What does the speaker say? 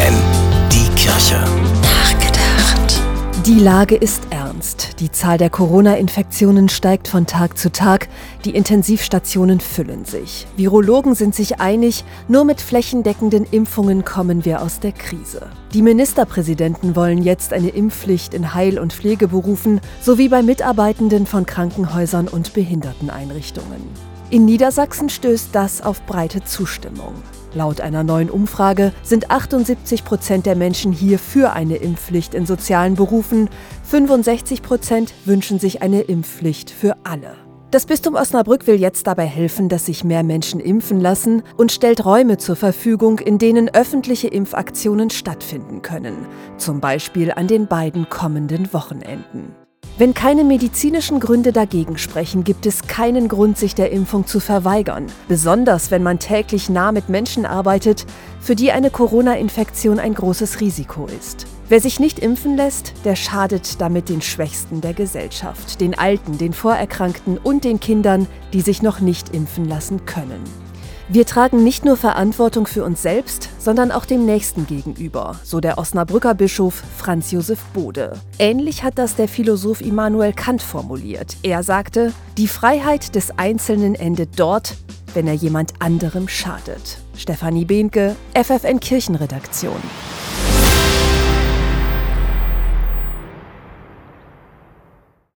FFN, die Kirche. Nachgedacht. Die Lage ist ernst. Die Zahl der Corona-Infektionen steigt von Tag zu Tag. Die Intensivstationen füllen sich. Virologen sind sich einig, nur mit flächendeckenden Impfungen kommen wir aus der Krise. Die Ministerpräsidenten wollen jetzt eine Impfpflicht in Heil- und Pflegeberufen sowie bei Mitarbeitenden von Krankenhäusern und Behinderteneinrichtungen. In Niedersachsen stößt das auf breite Zustimmung. Laut einer neuen Umfrage sind 78 Prozent der Menschen hier für eine Impfpflicht in sozialen Berufen, 65 Prozent wünschen sich eine Impfpflicht für alle. Das Bistum Osnabrück will jetzt dabei helfen, dass sich mehr Menschen impfen lassen und stellt Räume zur Verfügung, in denen öffentliche Impfaktionen stattfinden können, zum Beispiel an den beiden kommenden Wochenenden. Wenn keine medizinischen Gründe dagegen sprechen, gibt es keinen Grund, sich der Impfung zu verweigern. Besonders wenn man täglich nah mit Menschen arbeitet, für die eine Corona-Infektion ein großes Risiko ist. Wer sich nicht impfen lässt, der schadet damit den Schwächsten der Gesellschaft, den Alten, den Vorerkrankten und den Kindern, die sich noch nicht impfen lassen können. Wir tragen nicht nur Verantwortung für uns selbst, sondern auch dem Nächsten gegenüber, so der Osnabrücker Bischof Franz Josef Bode. Ähnlich hat das der Philosoph Immanuel Kant formuliert. Er sagte, die Freiheit des Einzelnen endet dort, wenn er jemand anderem schadet. Stefanie Behnke, FFN Kirchenredaktion.